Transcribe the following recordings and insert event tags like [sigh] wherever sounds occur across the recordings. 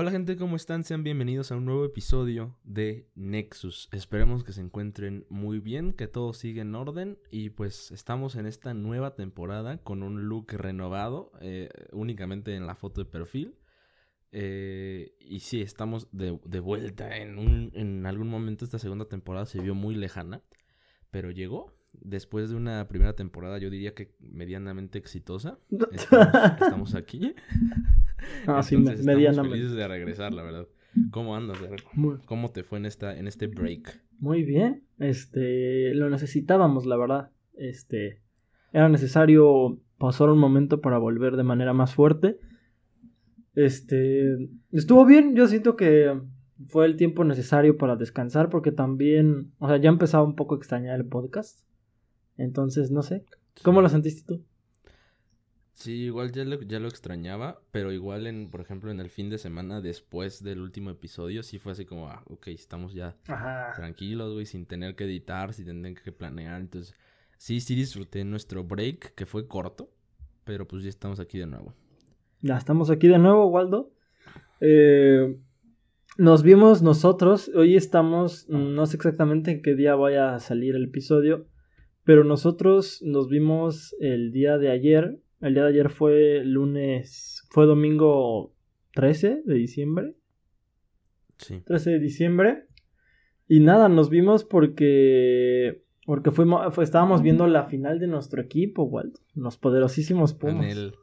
Hola gente, ¿cómo están? Sean bienvenidos a un nuevo episodio de Nexus. Esperemos que se encuentren muy bien, que todo siga en orden y pues estamos en esta nueva temporada con un look renovado, eh, únicamente en la foto de perfil. Eh, y sí, estamos de, vuelta. En, un, en algún momento esta segunda temporada se vio muy lejana, pero llegó. Después de una primera temporada, yo diría que medianamente exitosa. [laughs] Estamos, aquí. [laughs] Ah, sí, medianamente. felices de regresar, la verdad. ¿Cómo andas, ¿Cómo te fue en esta en este break? Muy bien. Este, lo necesitábamos, la verdad. Este, era necesario pasar un momento para volver de manera más fuerte. Este, estuvo bien, yo siento que fue el tiempo necesario para descansar porque también, o sea, ya empezaba un poco a extrañar el podcast. Entonces, no sé, ¿cómo lo sentiste tú? Sí, igual ya lo, ya lo extrañaba, pero igual en, por ejemplo, en el fin de semana después del último episodio, sí fue así como, ah, ok, estamos ya tranquilos, güey, sin tener que editar, sin tener que planear. Entonces, sí, sí disfruté nuestro break, que fue corto, pero pues ya estamos aquí de nuevo. Ya estamos aquí de nuevo, Waldo. Eh, nos vimos nosotros. Hoy estamos, no sé exactamente en qué día vaya a salir el episodio, pero nosotros nos vimos el día de ayer. El día de ayer fue lunes, fue domingo 13 de diciembre. Sí. 13 de diciembre. Y nada, nos vimos porque porque fuimos, estábamos viendo la final de nuestro equipo, Waldo. Los poderosísimos Pumas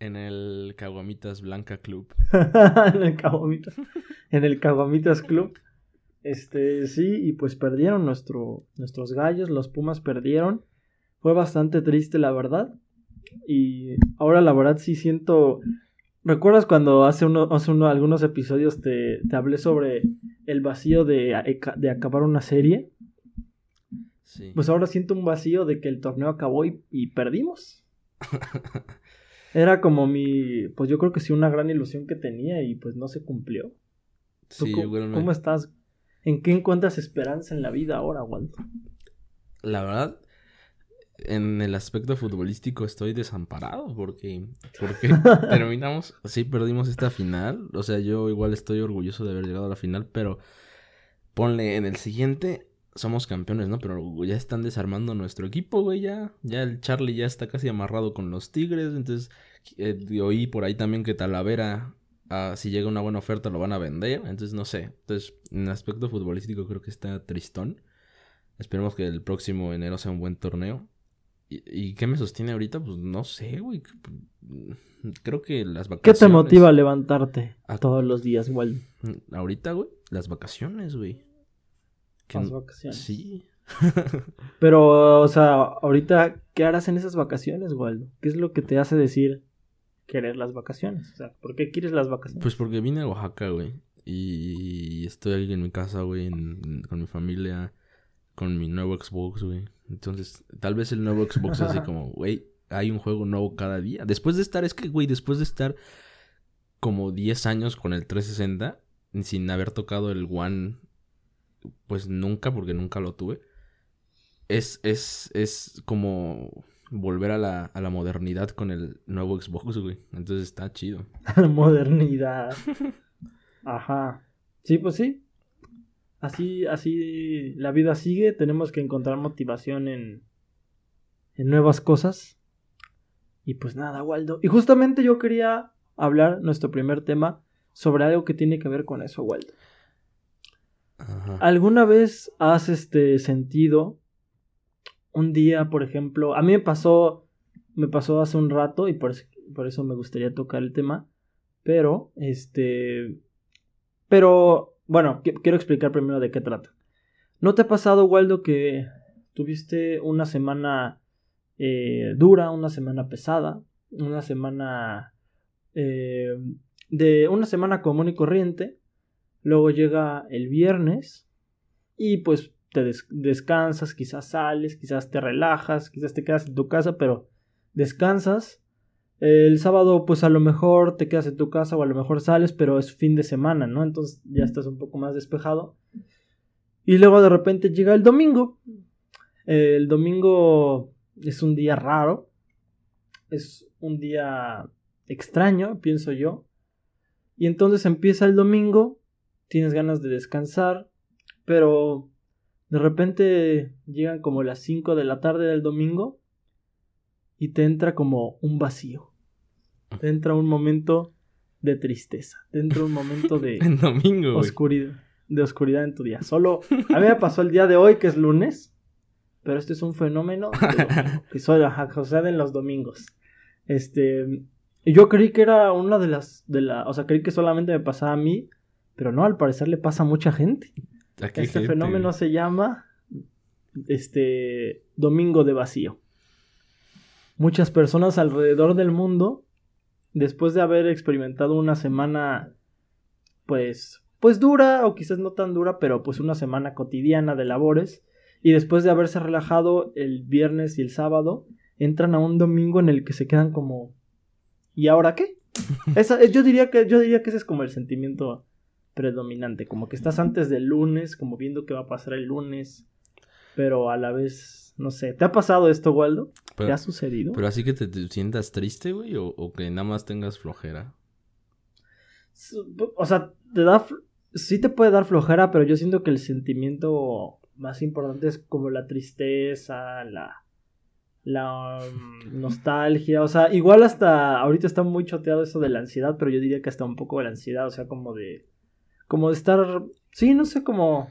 en el Caguamitas Blanca Club. [laughs] en el Caguamitas. en el Caguamitas Club. Este, sí, y pues perdieron nuestro, nuestros gallos, los Pumas perdieron. Fue bastante triste, la verdad. Y ahora la verdad sí siento... ¿Recuerdas cuando hace, uno, hace uno, algunos episodios te, te hablé sobre el vacío de, de acabar una serie? Sí. Pues ahora siento un vacío de que el torneo acabó y, y perdimos. [laughs] Era como mi, pues yo creo que sí, una gran ilusión que tenía y pues no se cumplió. Sí, cómo, ¿Cómo estás? ¿En qué encuentras esperanza en la vida ahora, Waldo? La verdad, en el aspecto futbolístico estoy desamparado porque, porque [laughs] terminamos, sí, perdimos esta final. O sea, yo igual estoy orgulloso de haber llegado a la final, pero ponle en el siguiente somos campeones, ¿no? Pero ya están desarmando nuestro equipo, güey, ya. Ya el Charlie ya está casi amarrado con los Tigres. Entonces, eh, oí por ahí también que Talavera, ah, si llega una buena oferta, lo van a vender. Entonces, no sé. Entonces, en el aspecto futbolístico creo que está tristón. Esperemos que el próximo enero sea un buen torneo. ¿Y, qué me sostiene ahorita? Pues no sé, güey. Creo que las vacaciones. ¿Qué te motiva a levantarte a... todos los días, güey? Ahorita, güey, las vacaciones, güey vacaciones. Sí. Pero, o sea, ahorita, ¿qué harás en esas vacaciones, Waldo? ¿Qué es lo que te hace decir querer las vacaciones? O sea, ¿por qué quieres las vacaciones? Pues porque vine a Oaxaca, güey. Y estoy aquí en mi casa, güey, con mi familia, con mi nuevo Xbox, güey. Entonces, tal vez el nuevo Xbox es así [laughs] como, güey, hay un juego nuevo cada día. Después de estar, es que, güey, después de estar como 10 años con el 360, sin haber tocado el One pues nunca, porque nunca lo tuve. Es, es, es como volver a la, a la modernidad con el nuevo Xbox, güey. Entonces está chido. [laughs] modernidad. Ajá. Sí, pues sí. Así, así la vida sigue. Tenemos que encontrar motivación en, en nuevas cosas. Y pues nada, Waldo. Y justamente yo quería hablar nuestro primer tema sobre algo que tiene que ver con eso, Waldo. ¿Alguna vez has este sentido un día, por ejemplo, a mí me pasó me pasó hace un rato y por eso, por eso me gustaría tocar el tema, pero este pero bueno, quiero explicar primero de qué trata. ¿No te ha pasado, Waldo, que tuviste una semana eh, dura, una semana pesada, una semana eh, de una semana común y corriente Luego llega el viernes y pues te descansas, quizás sales, quizás te relajas, quizás te quedas en tu casa, pero descansas. El sábado pues a lo mejor te quedas en tu casa o a lo mejor sales, pero es fin de semana, ¿no? Entonces ya estás un poco más despejado. Y luego de repente llega el domingo. El domingo es un día raro. Es un día extraño, pienso yo. Y entonces empieza el domingo, tienes ganas de descansar, pero de repente llegan como las 5 de la tarde del domingo y te entra como un vacío. Te entra un momento de tristeza, te entra un momento de [laughs] En domingo, oscuridad, de oscuridad en tu día. Solo a mí me pasó el día de hoy que es lunes, pero este es un fenómeno de domingo, [laughs] que solo sucede en los domingos. Este, yo creí que era una de las de la, o sea, creí que solamente me pasaba a mí, pero no, al parecer le pasa a mucha gente. ¿A qué Este gente, fenómeno se llama este domingo de vacío. Muchas personas alrededor del mundo, después de haber experimentado una semana, pues, pues dura o quizás no tan dura, pero pues una semana cotidiana de labores, y después de haberse relajado el viernes y el sábado, entran a un domingo en el que se quedan como, ¿y ahora qué? [laughs] Esa, yo diría que yo diría que ese es como el sentimiento predominante, como que estás antes del lunes, como viendo qué va a pasar el lunes, pero a la vez, no sé, ¿te ha pasado esto, Waldo? ¿Te ha sucedido? pero así que te, te sientas triste, güey, o, o que nada más tengas flojera. O sea, te da, sí te puede dar flojera, pero yo siento que el sentimiento más importante es como la tristeza, la, la um, [laughs] nostalgia, o sea, igual hasta ahorita está muy choteado eso de la ansiedad, pero yo diría que hasta un poco de la ansiedad, o sea, como de, como de estar, sí, no sé, como,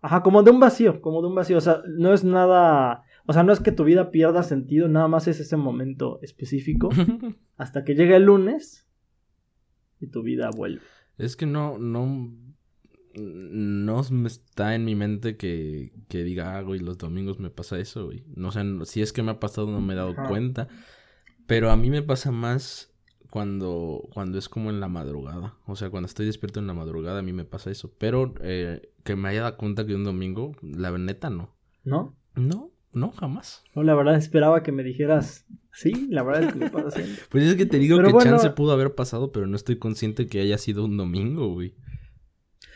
ajá, como de un vacío, como de un vacío, o sea, no es nada, o sea, no es que tu vida pierda sentido, nada más es ese momento específico [laughs] hasta que llega el lunes y tu vida vuelve. Es que no, no, no está en mi mente que, que diga, ah, güey, los domingos me pasa eso, güey. No sé, si es que me ha pasado no me he dado Ajá. cuenta. Pero a mí me pasa más cuando, cuando es como en la madrugada. O sea, cuando estoy despierto en la madrugada a mí me pasa eso. Pero eh, que me haya dado cuenta que un domingo, la neta no. ¿No? No, no, jamás. No, la verdad esperaba que me dijeras, sí, la verdad es que me pasa siempre. [laughs] Pues es que te digo Pero que bueno- chance pudo haber pasado, pero no estoy consciente que haya sido un domingo, güey.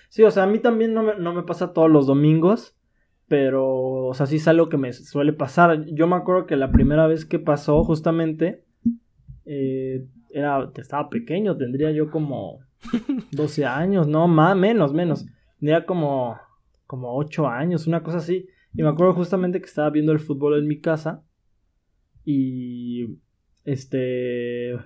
Sí, o sea, a mí también no me, no me pasa todos los domingos, pero, o sea, sí es algo que me suele pasar. Yo me acuerdo que la primera vez que pasó, justamente, eh, era, estaba pequeño, tendría yo como 12 años, no, más, menos, menos. Tendría como, como 8 años, una cosa así. Y me acuerdo justamente que estaba viendo el fútbol en mi casa y, este,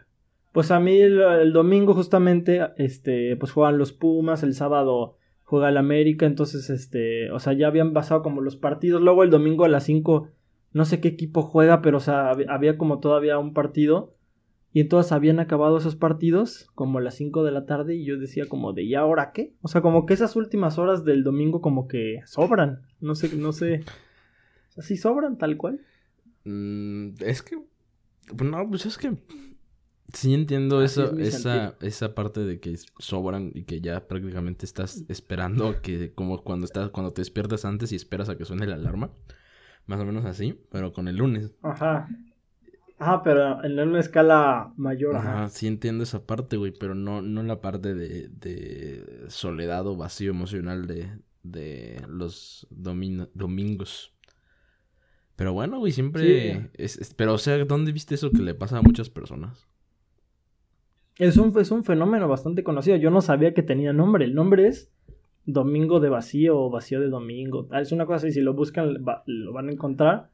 pues a mí el, el domingo justamente, este, pues juegan los Pumas, el sábado juega el América, entonces, este, o sea, ya habían pasado como los partidos, luego el domingo a las 5, no sé qué equipo juega, pero, o sea, hab- había como todavía un partido, y entonces habían acabado esos partidos como a las 5 de la tarde, y yo decía como de, ¿y ahora qué? O sea, como que esas últimas horas del domingo como que sobran, no sé, no sé, o sea, sí sobran tal cual. Mm, es que. pues No, pues es que. Sí entiendo eso, es esa, esa parte de que sobran y que ya prácticamente estás esperando que, como cuando estás, cuando te despiertas antes y esperas a que suene la alarma. Más o menos así, pero con el lunes. Ajá. Ajá, pero en una escala mayor, ajá. Ajá, sí entiendo esa parte, güey, pero no, no la parte de, de soledad o vacío emocional de, de los domin- domingos. Pero bueno, güey, siempre... Sí. Es, es- pero, o sea, ¿dónde viste eso que le pasa a muchas personas? Es un, es un fenómeno bastante conocido. Yo no sabía que tenía nombre. El nombre es Domingo de Vacío o Vacío de Domingo. Ah, Es una cosa así, si lo buscan va- lo van a encontrar.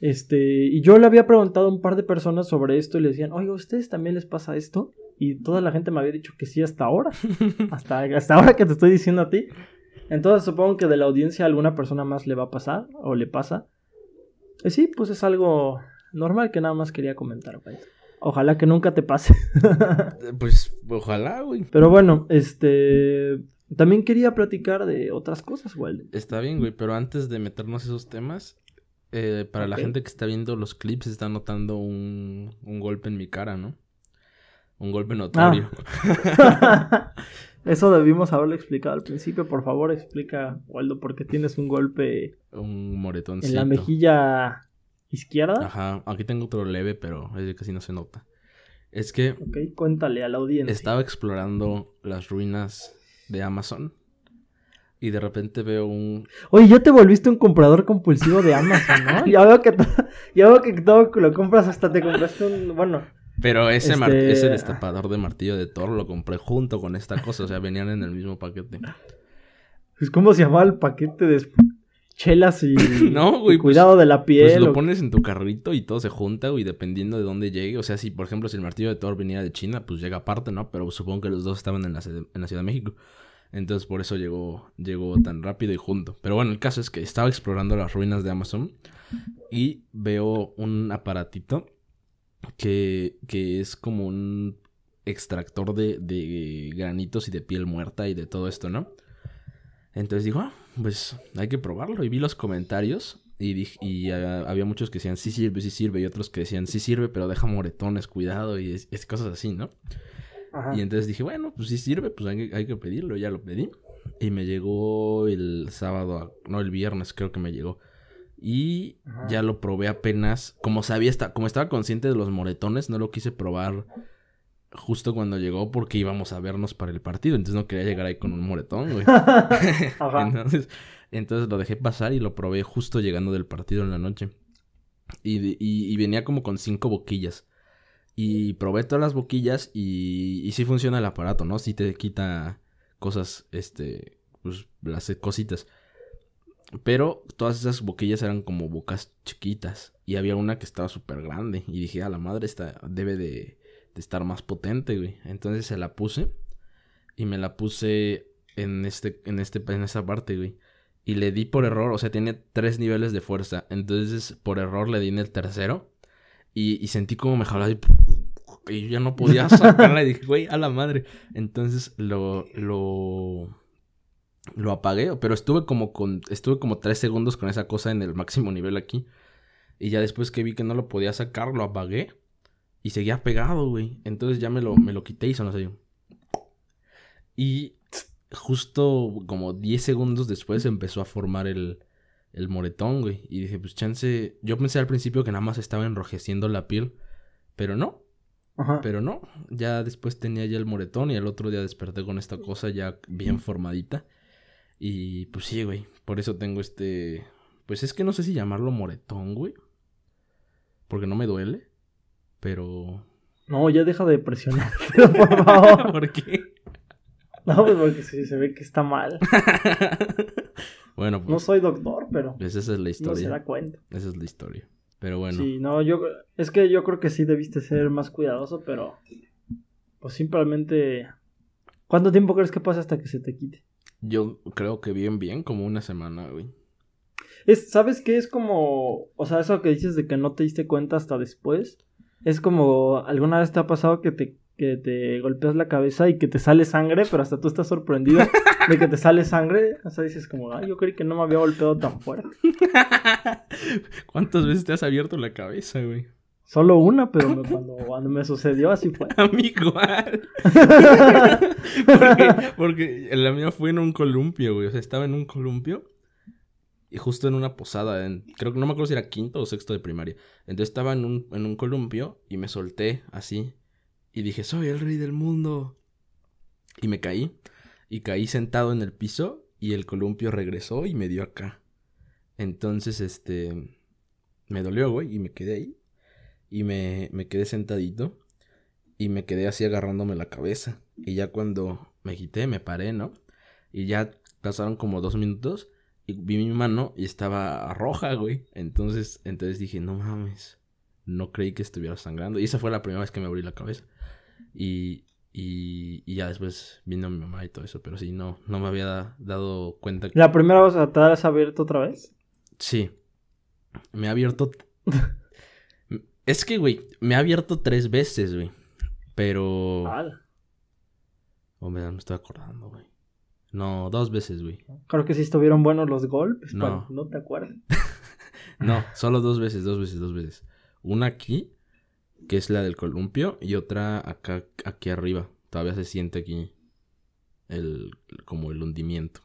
Este, y yo le había preguntado a un par de personas sobre esto y le decían, oiga, ¿a ustedes también les pasa esto? Y toda la gente me había dicho que sí hasta ahora. [laughs] hasta, hasta ahora que te estoy diciendo a ti. Entonces supongo que de la audiencia a alguna persona más le va a pasar o le pasa. Y sí, pues es algo normal que nada más quería comentar. güey. Ojalá que nunca te pase. [laughs] Eh, Pues, ojalá, güey. Pero bueno, este. También quería platicar de otras cosas, Walden. Está bien, güey, pero antes de meternos esos temas, eh, para la gente que está viendo los clips, está notando un, un golpe en mi cara, ¿no? Un golpe notorio. [laughs] [laughs] Eso debimos haberlo explicado al principio. Por favor, explica, Waldo, por qué tienes un golpe Un moretoncito. en la mejilla izquierda. Ajá, aquí tengo otro leve, pero ese casi no se nota. Es que Ok, cuéntale a la audiencia. estaba explorando las ruinas de Amazon y de repente veo un... Oye, ya te volviste un comprador compulsivo de Amazon, ¿no? [laughs] ya veo que, ya veo que todo lo compras, hasta te compraste un. Bueno, Pero ese, Este- ese destapador de martillo de Thor lo compré junto con esta cosa. O sea, venían en el mismo paquete. Pues, ¿Cómo se llamaba el paquete de chelas y, [laughs] No, güey, y cuidado de la piel? Pues lo o- pones en tu carrito y todo se junta, güey, dependiendo de dónde llegue. O sea, si, por ejemplo, si el martillo de Thor venía de China, pues llega aparte, ¿no? Pero supongo que los dos estaban en la, en la Ciudad de México. Entonces, por eso llegó, llegó tan rápido y junto. Pero bueno, el caso es que estaba explorando las ruinas de Amazon y veo un aparatito que, que es como un extractor de, de granitos y de piel muerta y de todo esto, ¿no? Entonces digo, ah, pues hay que probarlo. Y vi los comentarios y, dij- y ah, había muchos que decían, sí sirve, sí sirve. Y otros que decían, sí sirve, pero deja moretones, cuidado. Y es cosas así, ¿no? Ajá. Y entonces dije, bueno, pues si sirve, pues hay, que- hay que pedirlo. Ya lo pedí. Y me llegó el sábado, a- no, el viernes creo que me llegó. Y Ajá. ya lo probé apenas. Como sabía, como estaba consciente de los moretones, no lo quise probar justo cuando llegó porque íbamos a vernos para el partido. Entonces no quería llegar ahí con un moretón, güey. [laughs] Entonces, entonces lo dejé pasar y lo probé justo llegando del partido en la noche. Y, de- y- y venía como con cinco boquillas. Y probé todas las boquillas y, y sí funciona el aparato, ¿no? Sí te quita cosas, este, pues las cositas. Pero todas esas boquillas eran como bocas chiquitas. Y había una que estaba súper grande. Y dije, a la madre, esta debe de, estar más potente, güey. Entonces se la puse. Y me la puse en este, en este, en esa parte, güey. Y le di por error, o sea, tiene tres niveles de fuerza. Entonces, por error le di en el tercero. Y, sentí como me jalaba y yo ya no podía sacarla. y dije, güey, a la madre. Entonces lo, lo, lo apagué. Pero estuve como con, estuve como tres segundos con esa cosa en el máximo nivel aquí. Y ya después que vi que no lo podía sacar, lo apagué. Y seguía pegado, güey. Entonces ya me lo, me lo quité y sonó así. Y justo como 10 segundos después empezó a formar el, el moretón, güey. Y dije, pues chance. Yo pensé al principio que nada más estaba enrojeciendo la piel. Pero no, Ajá. pero no. Ya después tenía ya el moretón y el otro día desperté con esta cosa ya bien formadita. Y pues sí, güey. Por eso tengo este. Pues es que no sé si llamarlo moretón, güey. Porque no me duele. Pero. No, ya deja de presionar, [laughs] por favor. ¿Por qué? No, pues porque sí, se ve que está mal. [laughs] bueno, No pues. soy doctor, pero pues esa es la no se historia. da cuenta. Esa es la historia. Pero bueno. Sí, no, yo es que yo creo que sí debiste ser más cuidadoso, pero pues simplemente ¿Cuánto tiempo crees que pasa hasta que se te quite? Yo creo que bien, bien, como una semana, güey. Es, ¿sabes qué? Es como, o sea, eso que dices de que no te diste cuenta hasta después, es como alguna vez te ha pasado que te que te golpeas la cabeza y que te sale sangre, pero hasta tú estás sorprendido de que te sale sangre, o sea, dices como, "Ay, yo creí que no me había golpeado tan fuerte." [laughs] ¿Cuántas veces te has abierto la cabeza, güey? Solo una, pero me- cuando, cuando me sucedió así fue. [laughs] A mí igual. [laughs] porque, porque la mía fue en un columpio, güey. O sea, estaba en un columpio. Y justo en una posada. En, creo que no me acuerdo si era quinto o sexto de primaria. Entonces estaba en un, en un columpio y me solté así. Y dije, soy el rey del mundo. Y me caí. Y caí sentado en el piso. Y el columpio regresó y me dio acá. Entonces, este. Me dolió, güey. Y me quedé ahí. Y me, me quedé sentadito. Y me quedé así agarrándome la cabeza. Y ya cuando me quité, me paré, ¿no? Y ya pasaron como dos minutos. Y vi mi mano y estaba roja, güey. Entonces, entonces dije, no mames. No creí que estuviera sangrando. Y esa fue la primera vez que me abrí la cabeza. Y, y, y ya después vino mi mamá y todo eso. Pero sí, no, no me había da- dado cuenta. que- La primera vez te has abierto otra vez. Sí. Me ha abierto. [laughs] es que, güey, me ha abierto tres veces, güey. Pero. Ala. Oh, me, me estoy acordando, güey. No, dos veces, güey. Creo que sí estuvieron buenos los golpes, No. pero no te acuerdas. [laughs] No, solo dos veces, dos veces, dos veces. Una aquí, que es la del columpio, y otra acá, aquí arriba. Todavía se siente aquí el, como el hundimiento.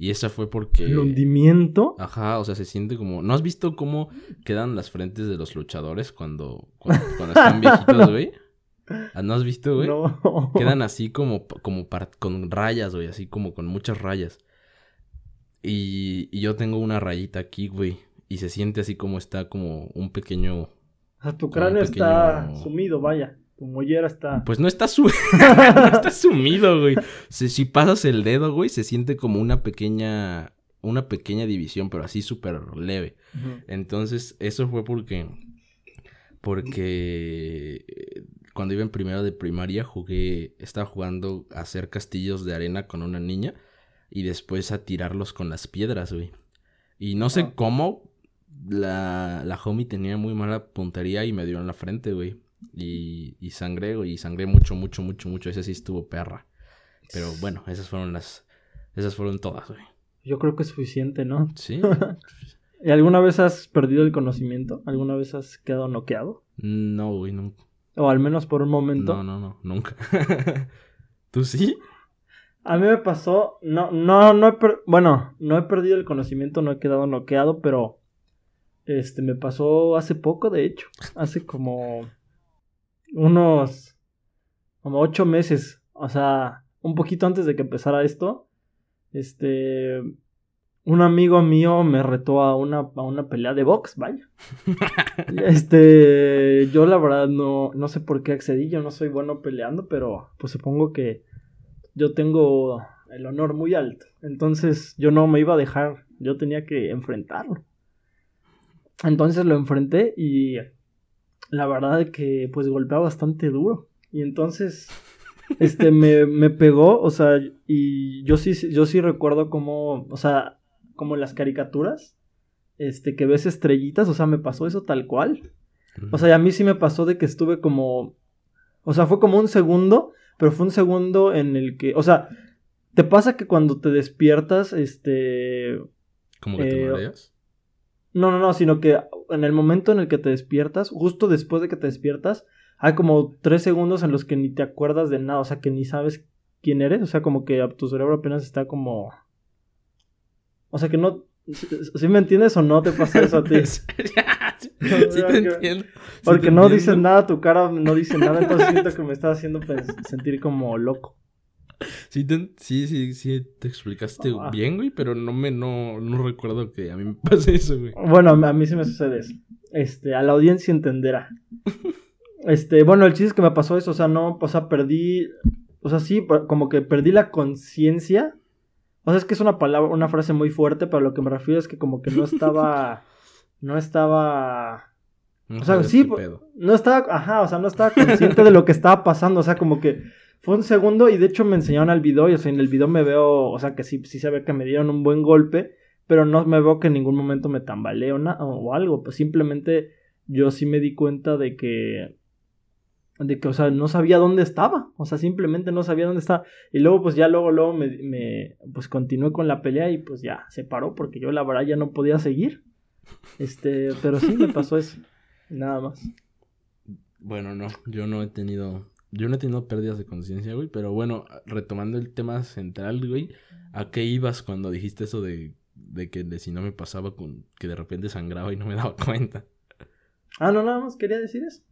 Y esa fue porque... El hundimiento. Ajá, o sea, se siente como... ¿No has visto cómo quedan las frentes de los luchadores cuando, cuando, cuando están [laughs] viejitos, güey? Ah, ¿No has visto, güey? No. Quedan así como, como par- con rayas, güey, así como con muchas rayas. Y, y yo tengo una rayita aquí, güey. Y se siente así como está como un pequeño O sea, tu cráneo pequeño- está sumido, vaya. Tu mollera está. Pues no está, su... [laughs] no está sumido, güey. Si, si pasas el dedo, güey, se siente como una pequeña, una pequeña división, pero así súper leve. Entonces, eso fue porque, porque eh, cuando iba en primero de primaria jugué, estaba jugando a hacer castillos de arena con una niña y después a tirarlos con las piedras, güey. Y no sé Ah. cómo la, la homie tenía muy mala puntería y me dio en la frente, güey. Y, y sangré, güey, y sangré mucho, mucho, mucho, mucho. Ese sí estuvo perra. Pero bueno, esas fueron las, esas fueron todas, güey. Yo creo que es suficiente, ¿no? Sí. [laughs] ¿Y alguna vez has perdido el conocimiento? ¿Alguna vez has quedado noqueado? No, güey, nunca. O al menos por un momento. No, no, no, nunca. [laughs] ¿Tú sí? A mí me pasó, no, no, no he per- bueno, no he perdido el conocimiento, no he quedado noqueado, pero este me pasó hace poco, de hecho, hace como unos como ocho meses, o sea, un poquito antes de que empezara esto, este, un amigo mío me retó a una, a una pelea de box, vaya. [laughs] Este, yo la verdad no, no sé por qué accedí, yo no soy bueno peleando, pero pues supongo que yo tengo el honor muy alto. Entonces yo no me iba a dejar, yo tenía que enfrentarlo. Entonces lo enfrenté y la verdad que pues golpeaba bastante duro. Y entonces [laughs] este me, me pegó, o sea, y yo sí yo sí recuerdo como, o sea, como las caricaturas, este que ves estrellitas, o sea, me pasó eso tal cual. O sea, y a mí sí me pasó de que estuve como. O sea, fue como un segundo, pero fue un segundo en el que. O sea, ¿te pasa que cuando te despiertas, este. ¿Cómo que te eh, mareas? No, no, no, sino que en el momento en el que te despiertas, justo después de que te despiertas, hay como tres segundos en los que ni te acuerdas de nada, o sea, que ni sabes quién eres, o sea, como que tu cerebro apenas está como. O sea, que no. ¿Sí me entiendes o no te pasa eso a ti? [laughs] sí sí Porque- te entiendo. sí Porque te no entiendo. dices nada, tu cara no dice nada, entonces siento que me está haciendo sentir como loco. [laughs] Sí, te- sí, sí, sí, te explicaste Ah. bien, güey, pero no me, no, no recuerdo que a mí me [laughs] pase eso, güey. Bueno, a mí sí me sucede eso. Este, a la audiencia entenderá. [laughs] Este, bueno, el chiste es que me pasó eso, o sea, no, o sea, perdí, o sea, sí, como que perdí la conciencia. O sea, es que es una palabra, una frase muy fuerte, pero lo que me refiero es que como que no estaba, no estaba No O sea, sí, pedo. no estaba, ajá, o sea, no estaba consciente de lo que estaba pasando, o sea, como que fue un segundo y de hecho me enseñaron al video y, o sea, en el video me veo, o sea, que sí, sí se ve que me dieron un buen golpe, pero no me veo que en ningún momento me tambaleo o algo, pues simplemente yo sí me di cuenta de que, de que, o sea, no sabía dónde estaba, o sea, simplemente no sabía dónde estaba, y luego pues ya luego, luego me, me pues continué con la pelea y pues ya se paró porque yo la verdad ya no podía seguir, este, pero sí me pasó eso. Nada más. Bueno, no, yo no he tenido, yo no he tenido pérdidas de conciencia, güey, pero bueno, retomando el tema central, güey, ¿a qué ibas cuando dijiste eso de, de que si no me pasaba con que de repente sangraba y no me daba cuenta? Ah, no, nada más quería decir eso.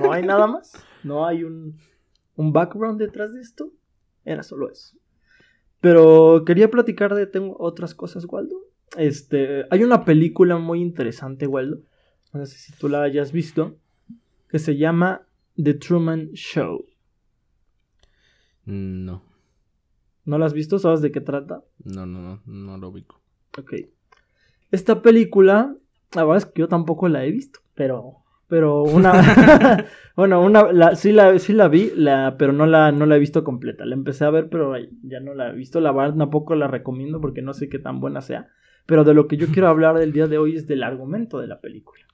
No hay nada más. No hay un, un background detrás de esto. Era solo eso. Pero quería platicar de tengo otras cosas, Waldo. Este, hay una película muy interesante, Waldo. No sé si tú la hayas visto. Que se llama The Truman Show. No, ¿No la has visto? ¿Sabes de qué trata? no, no, no, no lo ubico. Ok. Esta película, la verdad es que yo tampoco la he visto, pero, pero una, [laughs] [laughs] bueno, una, la, sí la, sí la vi, la, pero no la, no la he visto completa. La empecé a ver, pero ya no la he visto. La verdad tampoco la recomiendo porque no sé qué tan buena sea. Pero de lo que yo quiero hablar del día de hoy es del argumento de la película.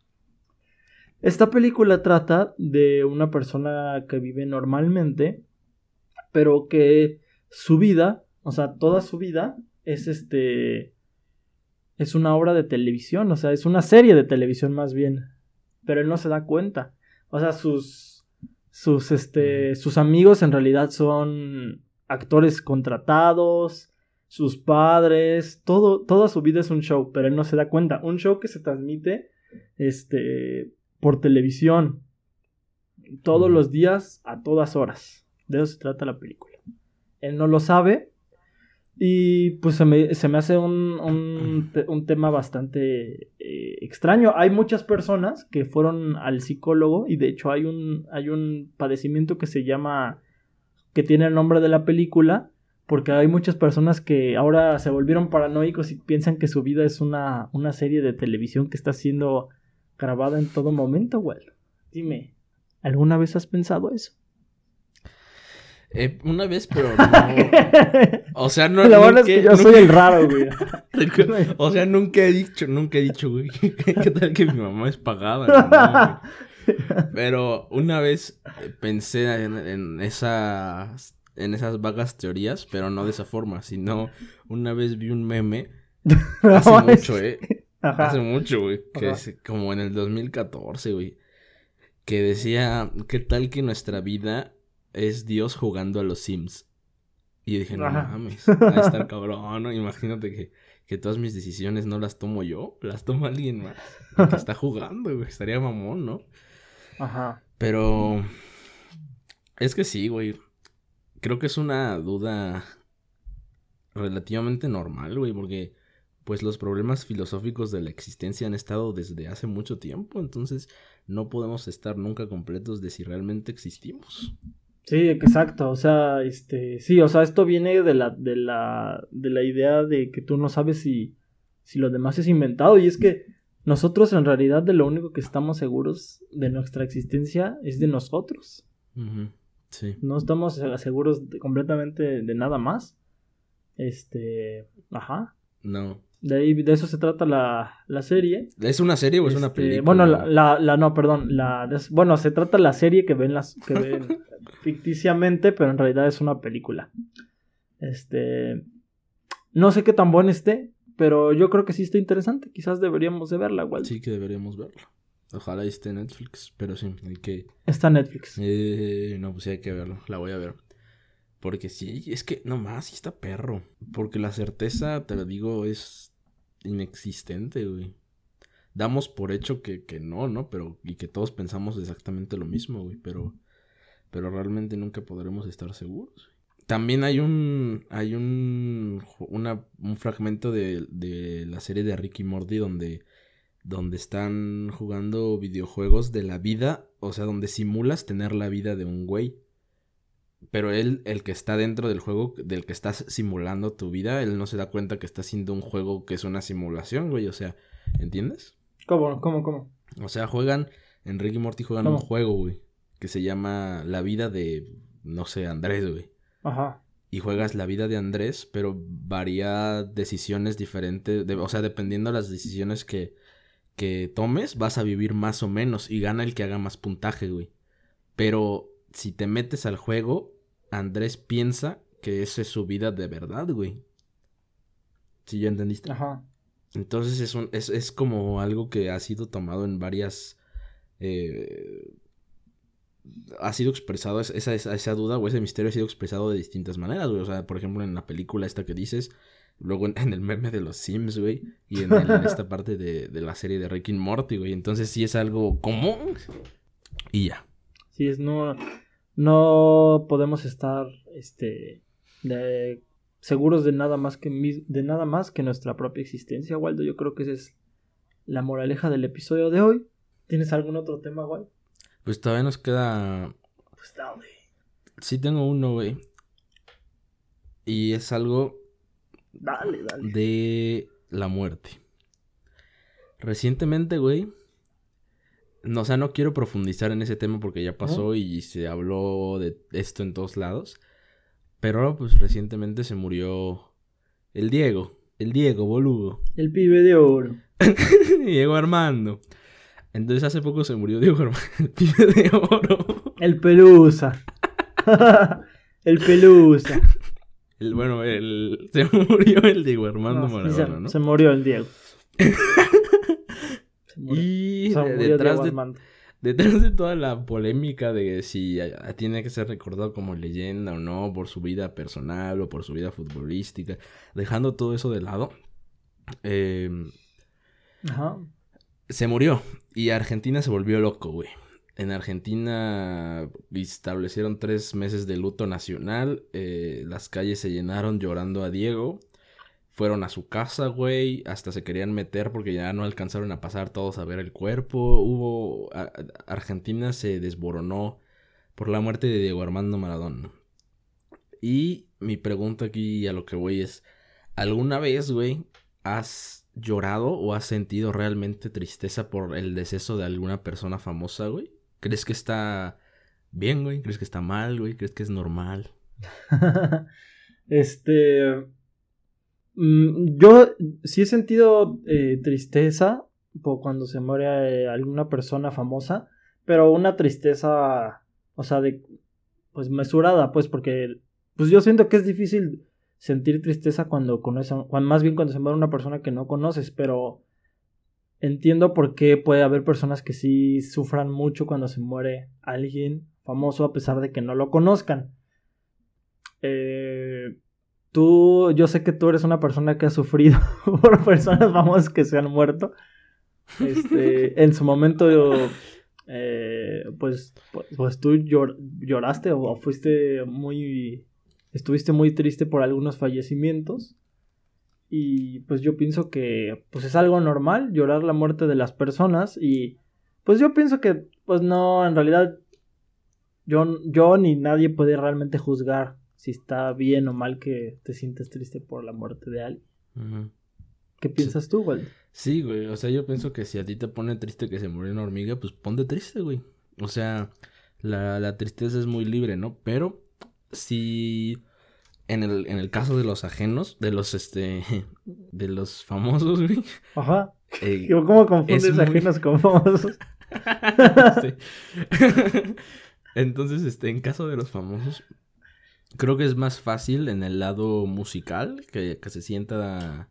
Esta película trata de una persona que vive normalmente, pero que su vida, o sea, toda su vida es este es una obra de televisión, o sea, es una serie de televisión más bien, pero él no se da cuenta. O sea, sus sus este sus amigos en realidad son actores contratados, sus padres, todo toda su vida es un show, pero él no se da cuenta, un show que se transmite este por televisión todos los días a todas horas. De eso se trata la película. Él no lo sabe, Y pues se me, se me hace un, un tema bastante eh, extraño. Hay muchas personas que fueron al psicólogo y de hecho hay un, hay un padecimiento que se llama, que tiene el nombre de la película, porque hay muchas personas que ahora se volvieron paranoicos y piensan que su vida es una, una serie de televisión que está siendo grabada en todo momento, güey. Dime, ¿alguna vez has pensado eso? Eh, una vez, pero [laughs] no. O sea, no. La verdad es nunca- que yo nunca- soy el raro, [laughs] güey. O sea, nunca he dicho, nunca he dicho, güey. [laughs] ¿Qué, tal que mi mamá es pagada? No. Pero una vez eh, pensé en, en esas en esas vagas teorías, pero no de esa forma, sino una vez vi un meme hace es- mucho, eh. Ajá. Hace mucho, güey. Que es como en el 2014, güey. Que decía, ¿qué tal que nuestra vida es Dios jugando a los Sims? Y yo dije, no Ajá. mames, va a estar cabrón, ¿no? Imagínate que, que todas mis decisiones no las tomo yo, las toma alguien más. Que está jugando, güey. Estaría mamón, ¿no? Ajá. Pero es que sí, güey. Creo que es una duda relativamente normal, güey, porque pues los problemas filosóficos de la existencia han estado desde hace mucho tiempo, entonces no podemos estar nunca completos de si realmente existimos. Sí, exacto. O sea, este, sí, o sea, esto viene de la, de la, de la idea de que tú no sabes si, si lo demás es inventado. Y es que nosotros en realidad de lo único que estamos seguros de nuestra existencia es de nosotros. Sí. No estamos seguros de- completamente de nada más. Este, ajá. No. De ahí, de eso se trata la, la serie. ¿Es una serie o es una Este, película? Bueno, la, la, la- no, perdón. La, des- bueno, se trata la serie que ven las que ven [laughs] ficticiamente, pero en realidad es una película. Este, no sé qué tan buena esté, pero yo creo que sí está interesante. Quizás deberíamos de verla, igual. Sí que deberíamos verlo. Ojalá esté Netflix, pero sí, hay que... Está Netflix. Eh, no, pues sí hay que verlo, la voy a ver. Porque sí, es que no más, sí está perro. Porque la certeza, te lo digo, es inexistente, güey. Damos por hecho que, que no, ¿no? Pero, y que todos pensamos exactamente lo mismo, güey. Pero, pero realmente nunca podremos estar seguros. También hay un, hay un, un fragmento de, de la serie de Ricky Morty donde, donde están jugando videojuegos de la vida, o sea, donde simulas tener la vida de un güey. Pero él, el que está dentro del juego, del que estás simulando tu vida, él no se da cuenta que está haciendo un juego que es una simulación, güey. O sea, ¿entiendes? ¿Cómo, cómo, cómo? O sea, juegan, en Rick y Morty juegan ¿Cómo? un juego, güey, que se llama La vida de, no sé, Andrés, güey. Ajá. Y juegas la vida de Andrés, pero varía decisiones diferentes, de- o sea, dependiendo de las decisiones que, que tomes, vas a vivir más o menos y gana el que haga más puntaje, güey. Pero si te metes al juego, Andrés piensa que esa es su vida de verdad, güey. ¿Sí ya entendiste? Ajá. Entonces es, un, es, es como algo que ha sido tomado en varias... eh, ha sido expresado, es- esa, esa, esa duda o ese misterio ha sido expresado de distintas maneras, güey. O sea, por ejemplo, en la película esta que dices, luego en, en el meme de los Sims, güey, y en, el- en esta parte de, de la serie de Rick and Morty, güey. Entonces sí es algo común. Y ya. Sí, es no, no podemos estar este de- seguros de nada más que de nada más que nuestra propia existencia, Waldo. Yo creo que esa es la moraleja del episodio de hoy. ¿Tienes algún otro tema, Waldo? Pues todavía nos queda Pues dale. Sí tengo uno, güey. Y es algo Dale, dale. de la muerte. Recientemente, güey. No, o sea, no quiero profundizar en ese tema porque ya pasó y se habló de esto en todos lados. Pero, pues, recientemente se murió el Diego. El Diego, boludo. El pibe de oro. [laughs] Diego Armando. Entonces hace poco se murió Diego Armando, [laughs] el pibe de oro. El pelusa. [laughs] el pelusa. El, bueno, el, se murió el Diego Armando No, sí, Maradona, se, ¿no? se murió el Diego. Y detrás de, detrás de toda la polémica de si a- tiene que ser recordado como leyenda o no por su vida personal o por su vida futbolística, dejando todo eso de lado, eh, Ajá. se murió y Argentina se volvió loco, güey. En Argentina establecieron tres meses de luto nacional. Eh, las calles se llenaron llorando a Diego. Fueron a su casa, güey. Hasta se querían meter porque ya no alcanzaron a pasar todos a ver el cuerpo. Hubo. Argentina se desboronó por la muerte de Diego Armando Maradona. Y mi pregunta aquí a lo que voy es: ¿alguna vez, güey, has llorado o has sentido realmente tristeza por el deceso de alguna persona famosa, güey? ¿Crees que está bien, güey? ¿Crees que está mal, güey? ¿Crees que es normal? [laughs] este. Mm, yo sí he sentido eh, tristeza por cuando se muere eh, alguna persona famosa, pero una tristeza, o sea, de, pues mesurada, pues, porque, pues yo siento que es difícil sentir tristeza cuando conoces, cuando, más bien cuando se muere una persona que no conoces, pero entiendo por qué puede haber personas que sí sufran mucho cuando se muere alguien famoso a pesar de que no lo conozcan. Eh, tú, yo sé que tú eres una persona que ha sufrido [laughs] por personas famosas que se han muerto. Este, [laughs] en su momento, eh, pues, pues, tú lloraste o fuiste muy, estuviste muy triste por algunos fallecimientos. Y pues yo pienso que pues es algo normal llorar la muerte de las personas y pues yo pienso que pues no, en realidad yo, yo ni nadie puede realmente juzgar si está bien o mal que te sientes triste por la muerte de alguien. ¿Qué piensas tú, güey? Sí, güey, o sea, yo pienso que si a ti te pone triste que se murió una hormiga, pues ponte triste, güey. O sea, la, la tristeza es muy libre, ¿no? Pero si en el, en el caso de los ajenos, de los este [laughs] de los famosos, güey. Ajá. Eh, [laughs] ¿Cómo confundes ajenos con famosos? [laughs] Entonces, este, en caso de los famosos, creo que es más fácil en el lado musical que, que se sienta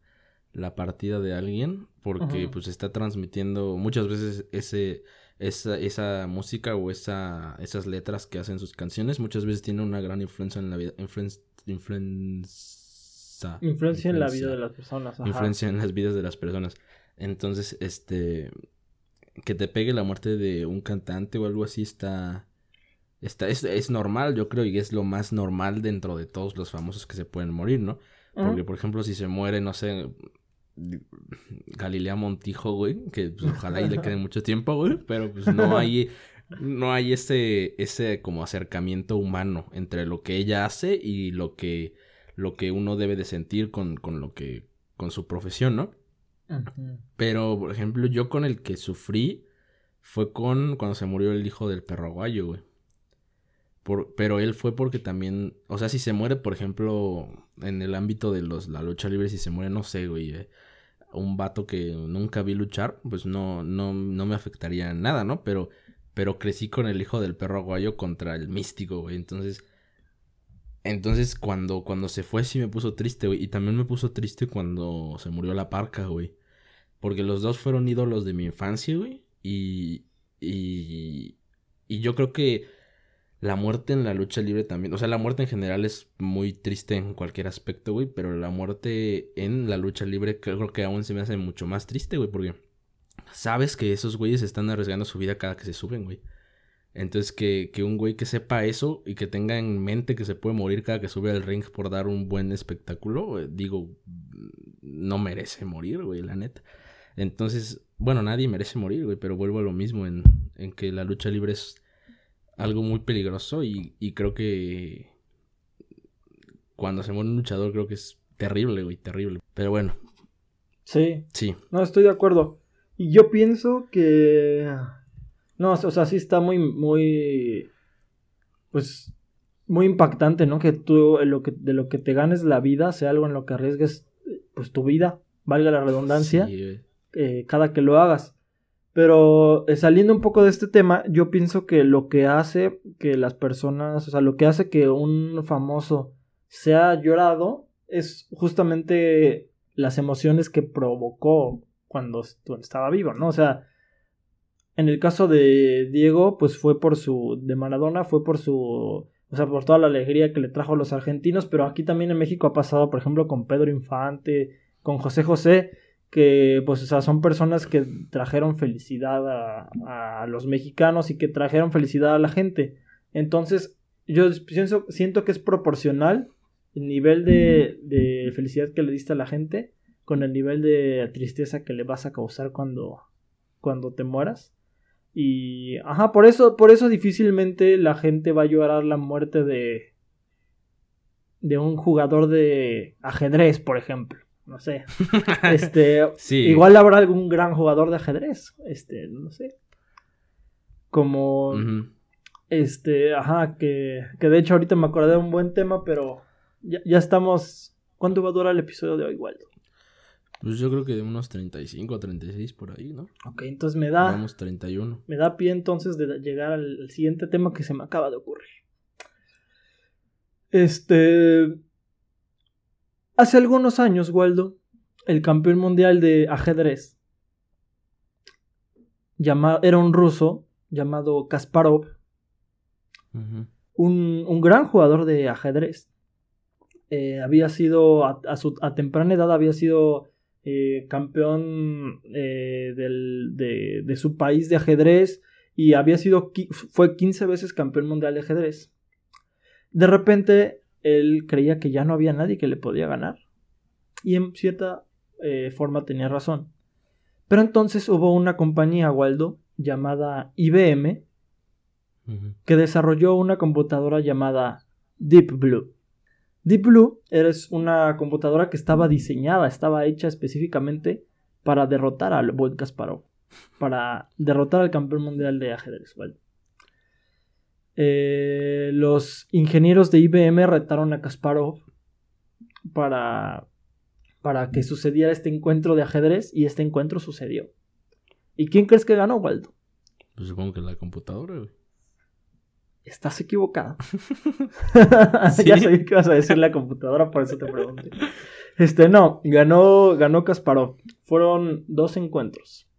la, partida de alguien, porque pues está transmitiendo muchas veces ese esa, esa música o esa, esas letras que hacen sus canciones, muchas veces tiene una gran influencia en la vida, influencia influencia. Influencia en la vida de las personas. Influencia en las vidas de las personas. Entonces, este, que te pegue la muerte de un cantante o algo así está, está es, es, normal, yo creo, y es lo más normal dentro de todos los famosos que se pueden morir, ¿no? Porque, por ejemplo, si se muere, no sé, Galilea Montijo, güey, que pues, ojalá y le quede mucho tiempo, güey, pero pues no hay no hay ese, ese como acercamiento humano entre lo que ella hace y lo que, lo que uno debe de sentir con, con lo que, con su profesión, ¿no? Pero, por ejemplo, yo con el que sufrí fue con cuando se murió el hijo del perro guayo, güey. Pero él fue porque también, o sea, si se muere, por ejemplo, en el ámbito de los, la lucha libre, si se muere, no sé, güey, eh, un vato que nunca vi luchar, pues no, no, no me afectaría nada, ¿no? Pero pero crecí con el hijo del perro aguayo contra el místico, güey. Entonces, entonces cuando, cuando se fue sí me puso triste, güey. Y también me puso triste cuando se murió la parca, güey. Porque los dos fueron ídolos de mi infancia, güey. Y, y, y yo creo que la muerte en la lucha libre también, o sea, la muerte en general es muy triste en cualquier aspecto, güey, pero la muerte en la lucha libre creo que aún se me hace mucho más triste, güey, porque sabes que esos güeyes están arriesgando su vida cada que se suben, güey. Entonces, que, que, un güey que sepa eso y que tenga en mente que se puede morir cada que sube al ring por dar un buen espectáculo, eh, digo, no merece morir, güey, la neta. Entonces, bueno, nadie merece morir, güey, pero vuelvo a lo mismo en, en que la lucha libre es algo muy peligroso y, y creo que cuando se muere un luchador creo que es terrible, güey, terrible. Pero bueno. Sí. Sí. No, estoy de acuerdo. Y yo pienso que... No, o sea, sí está muy, muy... Pues muy impactante, ¿no? Que tú lo que, de lo que te ganes la vida sea algo en lo que arriesgues pues tu vida, valga la redundancia, eh, cada que lo hagas. Pero eh, saliendo un poco de este tema, yo pienso que lo que hace que las personas, o sea, lo que hace que un famoso sea llorado es justamente las emociones que provocó cuando, estaba vivo, ¿no? O sea, en el caso de Diego, pues fue por su, de Maradona, fue por su, o sea, por toda la alegría que le trajo a los argentinos, pero aquí también en México ha pasado, por ejemplo, con Pedro Infante, con José José, que pues o sea, son personas que trajeron felicidad a, a los mexicanos y que trajeron felicidad a la gente. Entonces, yo pienso, siento que es proporcional el nivel de, de felicidad que le diste a la gente con el nivel de tristeza que le vas a causar cuando, cuando te mueras. Y, ajá, por eso, por eso difícilmente la gente va a llorar la muerte de, de un jugador de ajedrez, por ejemplo. No sé. [laughs] Este, igual habrá algún gran jugador de ajedrez. Este, no sé. Como, este, ajá, que, que de hecho ahorita me acordé de un buen tema, pero ya, ya estamos. ¿Cuánto va a durar el episodio de hoy, Waldo? Pues yo creo que de unos 35 a 36 por ahí, ¿no? Ok, entonces me da. Vamos 31. Me da pie entonces de llegar al siguiente tema que se me acaba de ocurrir. Este. Hace algunos años, Waldo, el campeón mundial de ajedrez, llamado, era un ruso llamado Kasparov, un, un, gran jugador de ajedrez. Eh, había sido, a, su, a temprana edad, había sido eh, campeón eh, de, su país de ajedrez y había sido, fue 15 veces campeón mundial de ajedrez. De repente, él creía que ya no había nadie que le podía ganar. Y en cierta eh, forma tenía razón. Pero entonces hubo una compañía, Waldo, llamada IBM, que desarrolló una computadora llamada Deep Blue. Deep Blue es una computadora que estaba diseñada, estaba hecha específicamente para derrotar al buen Kasparov, para derrotar al campeón mundial de ajedrez. Eh, los ingenieros de IBM retaron a Kasparov para, para que sucediera este encuentro de ajedrez y este encuentro sucedió. ¿Y quién crees que ganó, Waldo? Pues supongo que la computadora, Estás equivocado. [laughs] [laughs] ya sabía que ibas a decir la computadora, por eso te pregunté. Este, no, ganó, ganó Kasparov. Fueron dos encuentros.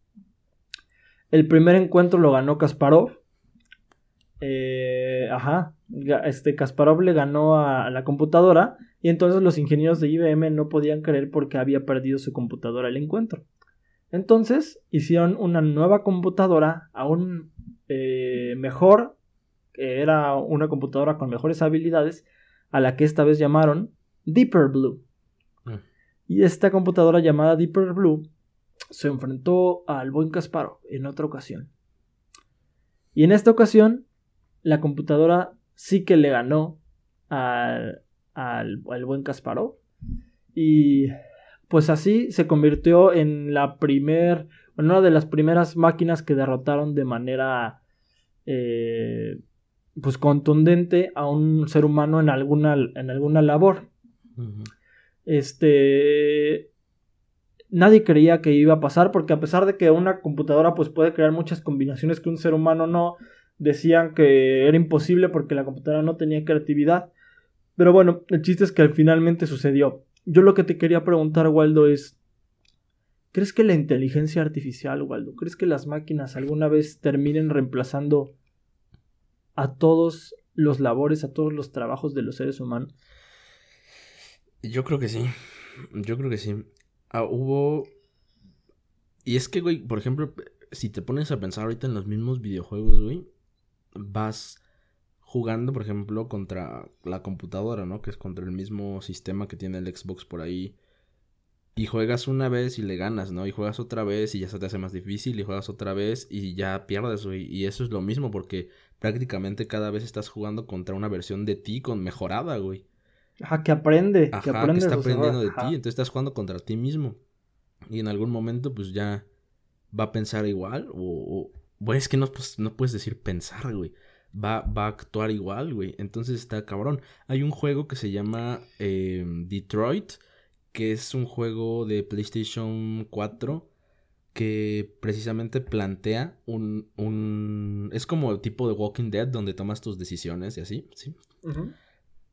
El primer encuentro lo ganó Kasparov. Eh, ajá. Este, Kasparov le ganó a, la computadora. Y entonces los ingenieros de IBM no podían creer porque había perdido su computadora el encuentro. Entonces hicieron una nueva computadora aún eh, mejor era una computadora con mejores habilidades, a la que esta vez llamaron Deeper Blue. Mm. Y esta computadora llamada Deeper Blue se enfrentó al buen Kasparov en otra ocasión. Y en esta ocasión, la computadora sí que le ganó al, al, buen Kasparov. Y pues así se convirtió en la primer, en una de las primeras máquinas que derrotaron de manera eh, pues contundente a un ser humano en alguna, en alguna labor. Este nadie creía que iba a pasar porque a pesar de que una computadora pues puede crear muchas combinaciones que un ser humano no, decían que era imposible porque la computadora no tenía creatividad. Pero bueno, el chiste es que finalmente sucedió. Yo lo que te quería preguntar, Waldo, es ¿crees que la inteligencia artificial, Waldo, crees que las máquinas alguna vez terminen reemplazando a todos los labores, a todos los trabajos de los seres humanos? Yo creo que sí. Yo creo que sí. Ah, hubo. Y es que, güey, por ejemplo, si te pones a pensar ahorita en los mismos videojuegos, güey, vas jugando, por ejemplo, contra la computadora, ¿no? Que es contra el mismo sistema que tiene el Xbox por ahí. Y juegas una vez y le ganas, ¿no? Y juegas otra vez y ya se te hace más difícil y juegas otra vez y ya pierdes, güey. Y eso es lo mismo porque prácticamente cada vez estás jugando contra una versión de ti con mejorada, güey. Ajá, que aprende. Ajá, que, aprende está aprendiendo de ti. Entonces estás jugando contra ti mismo. Y en algún momento, pues ya va a pensar igual. O, o es que no, pues, no puedes decir pensar, güey. Va, va a actuar igual, güey. Entonces está cabrón. Hay un juego que se llama em, Detroit que es un juego de PlayStation 4 que precisamente plantea un, un... Es como el tipo de Walking Dead donde tomas tus decisiones y así, ¿sí?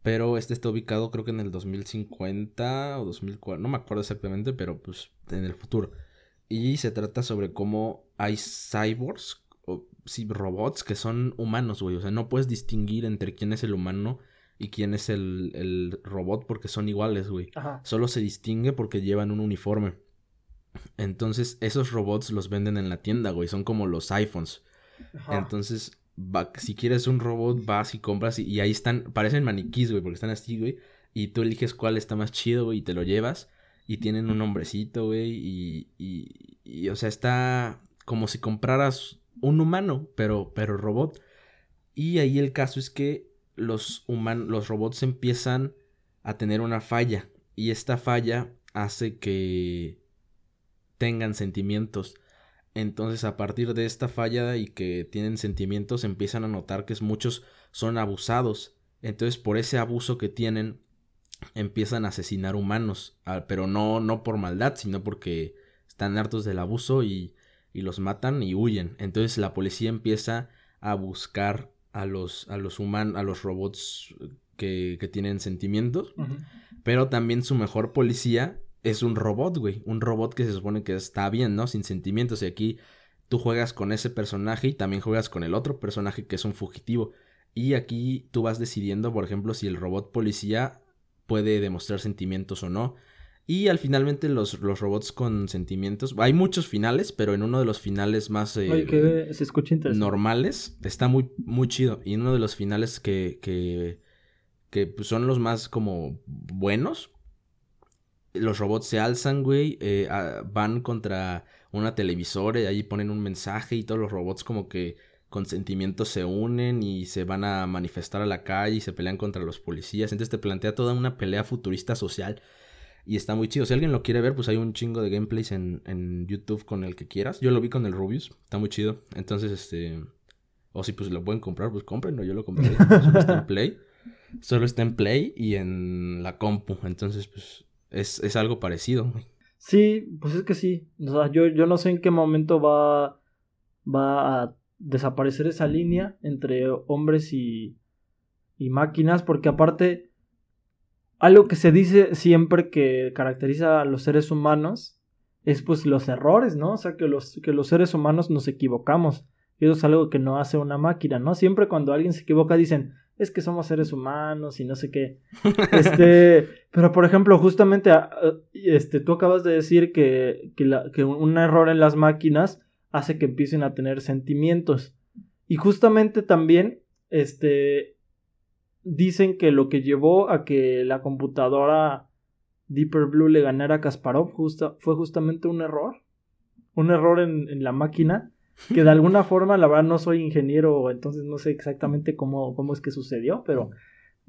Pero este está ubicado creo que en el 2050 o 2004, no me acuerdo exactamente, pero pues en el futuro. Y se trata sobre cómo hay cyborgs, o sí, robots que son humanos, güey. O sea, no puedes distinguir entre quién es el humano y quién es el, el robot porque son iguales, güey. Solo se distingue porque llevan un uniforme. Entonces, esos robots los venden en la tienda, güey. Son como los iPhones. Ajá. Entonces, va- si quieres un robot, vas y compras y, y ahí están, parecen maniquís, güey, porque están así, güey. Y tú eliges cuál está más chido, güey, y te lo llevas. Y tienen un nombrecito, güey. Y, y, y, o sea, está como si compraras un humano, pero, pero robot. Y ahí el caso es que los, human los robots empiezan a tener una falla. Y esta falla hace que tengan sentimientos. Entonces, a partir de esta falla y que tienen sentimientos, empiezan a notar que muchos son abusados. Entonces, por ese abuso que tienen, empiezan a asesinar humanos. Ah, Pero no, no por maldad, sino porque están hartos del abuso y, y los matan y huyen. Entonces, la policía empieza a buscar a los, a los humanos, a los robots que, que tienen sentimientos. Pero también su mejor policía es un robot, güey. Un robot que se supone que está bien, ¿no? Sin sentimientos. Y aquí tú juegas con ese personaje y también juegas con el otro personaje que es un fugitivo. Y aquí tú vas decidiendo, por ejemplo, si el robot policía puede demostrar sentimientos o no. Y al finalmente los, los robots con sentimientos. Hay muchos finales, pero en uno de los finales más eh, que se escucha normales está muy, muy chido. Y uno de los finales que, que, que pues, son los más como buenos. Los robots se alzan, güey, eh, a- van contra una televisora y ahí ponen un mensaje y todos los robots como que con sentimientos se unen y se van a manifestar a la calle y se pelean contra los policías. Entonces te plantea toda una pelea futurista social y está muy chido. Si alguien lo quiere ver, pues hay un chingo de gameplays en, en YouTube con el que quieras. Yo lo vi con el Rubius, está muy chido. Entonces, este... O si pues lo pueden comprar, pues cómprenlo, yo lo compré. [laughs] Solo está en Play. Solo está en Play y en la compu. Entonces, pues es, es algo parecido, güey. Sí, pues es que sí. O sea, yo, yo no sé en qué momento va, va a desaparecer esa línea entre hombres y, y máquinas, porque aparte, algo que se dice siempre que caracteriza a los seres humanos es pues los errores, ¿no? O sea, que los, que los seres humanos nos equivocamos. Y eso es algo que no hace una máquina, ¿no? Siempre cuando alguien se equivoca dicen, es que somos seres humanos y no sé qué. [laughs] Este, pero por ejemplo, justamente a- a- este, tú acabas de decir que, que, la- que un error en las máquinas hace que empiecen a tener sentimientos. Y justamente también, este, dicen que lo que llevó a que la computadora Deeper Blue le ganara a Kasparov justa- fue justamente un error. Un error en, en la máquina. Que de [laughs] alguna forma, la verdad, no soy ingeniero, entonces no sé exactamente cómo, cómo es que sucedió, pero,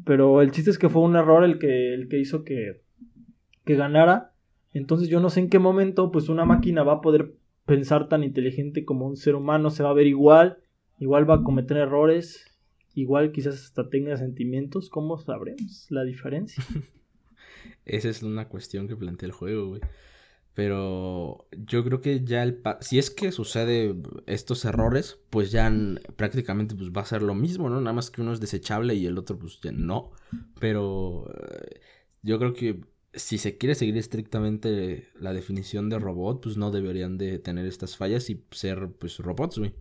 pero el chiste es que fue un error el que, el que hizo que, que ganara. Entonces yo no sé en qué momento, pues una máquina va a poder pensar tan inteligente como un ser humano, se va a ver igual, igual va a cometer errores, igual quizás hasta tenga sentimientos, ¿cómo sabremos la diferencia? [laughs] Esa es una cuestión que plantea el juego, güey. Pero yo creo que ya el... pa- Si es que sucede estos errores, pues ya prácticamente pues va a ser lo mismo, ¿no? Nada más que uno es desechable y el otro pues ya no. Pero eh, yo creo que si se quiere seguir estrictamente la definición de robot, pues no deberían de tener estas fallas y ser pues robots, güey.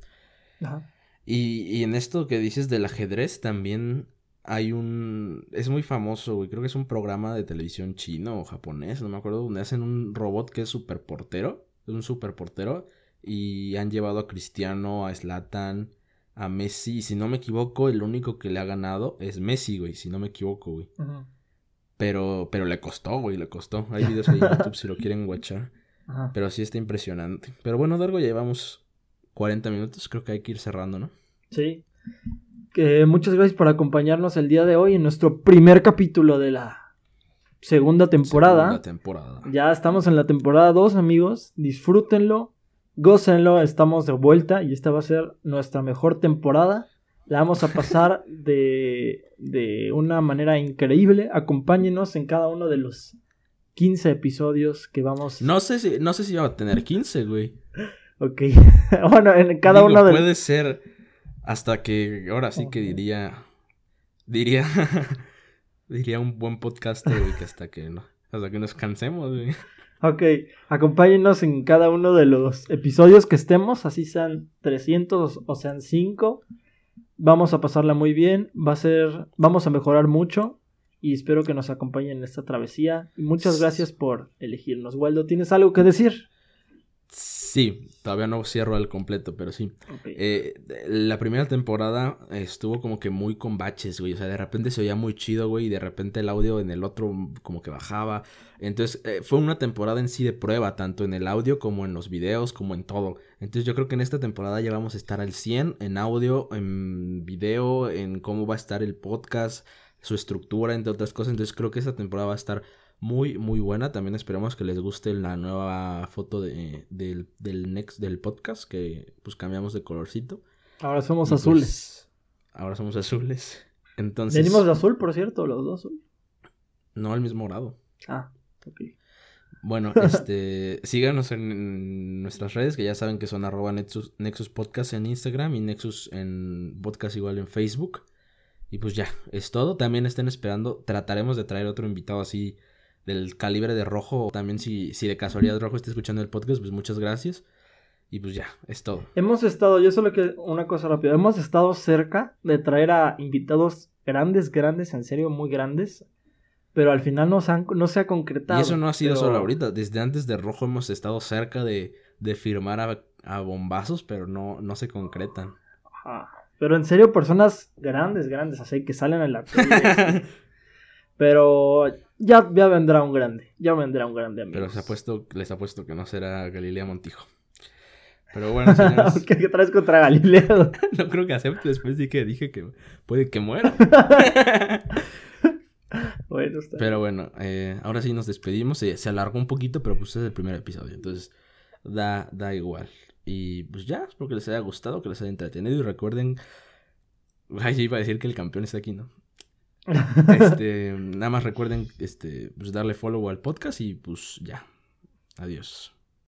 Ajá. Y, y en esto que dices del ajedrez también hay un... Es muy famoso, güey. Creo que es un programa de televisión chino o japonés, no me acuerdo, donde hacen un robot que es super portero. Es un super portero. Y han llevado a Cristiano, a Zlatan, a Messi. Y si no me equivoco, el único que le ha ganado es Messi, güey. Si no me equivoco, güey. Pero, pero le costó, güey, le costó. Hay videos ahí en YouTube si lo quieren watchar. [laughs] Pero sí está impresionante. Pero bueno, Dargo, ya llevamos 40 minutos. Creo que hay que ir cerrando, ¿no? Sí. Muchas gracias por acompañarnos el día de hoy en nuestro primer capítulo de la segunda temporada. Segunda temporada. Ya estamos en la temporada 2, amigos. Disfrútenlo, gócenlo. Estamos de vuelta y esta va a ser nuestra mejor temporada. La vamos a pasar [laughs] de, de una manera increíble. Acompáñenos en cada uno de los 15 episodios que vamos. No sé si, no sé si va a tener 15, güey. Ok. [laughs] bueno, en cada Digo, uno de Puede ser hasta que, ahora sí que diría, diría, [laughs] diría un buen podcast, güey, que hasta que no, hasta que nos cansemos, güey. Ok, acompáñenos en cada uno de los episodios que estemos, así sean 300 o sean 5. Vamos a pasarla muy bien, va a ser, vamos a mejorar mucho y espero que nos acompañen en esta travesía. Y muchas gracias por elegirnos. Waldo, ¿tienes algo que decir? Sí, todavía no cierro al completo, pero sí. Eh, la primera temporada estuvo como que muy con baches, güey. O sea, de repente se oía muy chido, güey, y de repente el audio en el otro como que bajaba. Entonces, eh, fue una temporada en sí de prueba, tanto en el audio como en los videos, como en todo. Entonces, yo creo que en esta temporada ya vamos a estar al 100 en audio, en video, en cómo va a estar el podcast, su estructura, entre otras cosas. Entonces, creo que esta temporada va a estar muy, muy buena. También esperamos que les guste la nueva foto de, del, del, next, del podcast, que pues cambiamos de colorcito. Ahora somos pues, azules. ahora somos azules. [laughs] Entonces... Venimos de azul, por cierto, los dos. No, el mismo grado. Ah, ok. Bueno, [laughs] este, síganos en nuestras redes, que ya saben que son arroba Nexus, Nexus Podcast en Instagram y Nexus en Podcast igual en Facebook. Y pues ya, es todo. También estén esperando. Trataremos de traer otro invitado así del calibre de rojo. También si, si de casualidad rojo está escuchando el podcast, pues muchas gracias. Y pues ya, es todo. Hemos estado, yo solo que una cosa rápida, hemos estado cerca de traer a invitados grandes, grandes, en serio, muy grandes. Pero al final no se, han, no se ha concretado. Y eso no ha sido solo ahorita. Desde antes de Rojo hemos estado cerca de, de firmar a, a, bombazos, pero no, no se concretan. Ajá. Pero en serio, personas grandes, grandes, así que salen en la [laughs] Pero ya, ya vendrá un grande. Ya vendrá un grande, amigo. Pero se ha puesto, les puesto que no será Galilea Montijo. Pero bueno, señores. [laughs] ¿Qué, traes contra Galilea? [laughs] no creo que acepte después de que dije que puede que muera. [laughs] bueno, está Pero bueno, eh, ahora sí nos despedimos. Se, alargó un poquito, pero pues es el primer episodio. Entonces, da, da igual. Y pues ya, espero que les haya gustado, que les haya entretenido. Y recuerden. Ay, iba a decir que el campeón está aquí, ¿no? Este, nada más recuerden este, pues darle follow al podcast y pues ya. Adiós.